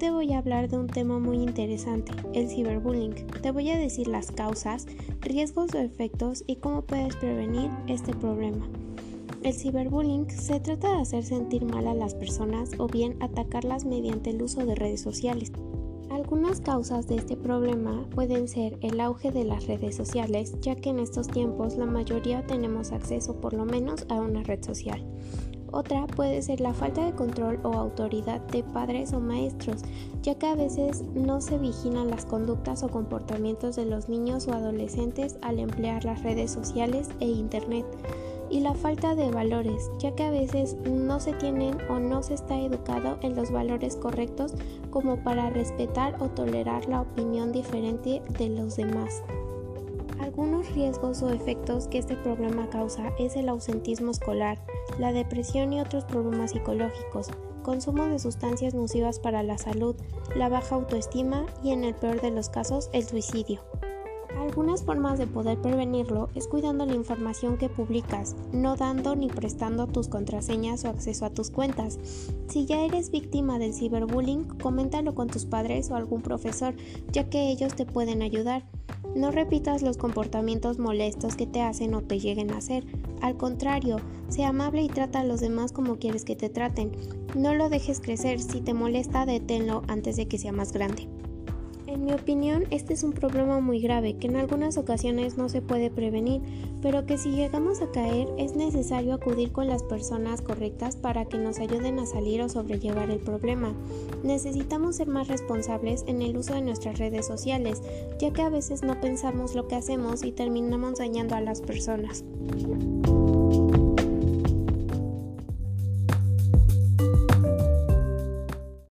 te voy a hablar de un tema muy interesante, el ciberbullying. Te voy a decir las causas, riesgos o efectos y cómo puedes prevenir este problema. El ciberbullying se trata de hacer sentir mal a las personas o bien atacarlas mediante el uso de redes sociales. Algunas causas de este problema pueden ser el auge de las redes sociales, ya que en estos tiempos la mayoría tenemos acceso por lo menos a una red social. Otra puede ser la falta de control o autoridad de padres o maestros, ya que a veces no se vigilan las conductas o comportamientos de los niños o adolescentes al emplear las redes sociales e Internet. Y la falta de valores, ya que a veces no se tienen o no se está educado en los valores correctos como para respetar o tolerar la opinión diferente de los demás. Algunos riesgos o efectos que este problema causa es el ausentismo escolar, la depresión y otros problemas psicológicos, consumo de sustancias nocivas para la salud, la baja autoestima y en el peor de los casos el suicidio. Algunas formas de poder prevenirlo es cuidando la información que publicas, no dando ni prestando tus contraseñas o acceso a tus cuentas. Si ya eres víctima del ciberbullying, coméntalo con tus padres o algún profesor, ya que ellos te pueden ayudar. No repitas los comportamientos molestos que te hacen o te lleguen a hacer. Al contrario, sea amable y trata a los demás como quieres que te traten. No lo dejes crecer. Si te molesta, deténlo antes de que sea más grande. En mi opinión, este es un problema muy grave que en algunas ocasiones no se puede prevenir, pero que si llegamos a caer es necesario acudir con las personas correctas para que nos ayuden a salir o sobrellevar el problema. Necesitamos ser más responsables en el uso de nuestras redes sociales, ya que a veces no pensamos lo que hacemos y terminamos dañando a las personas.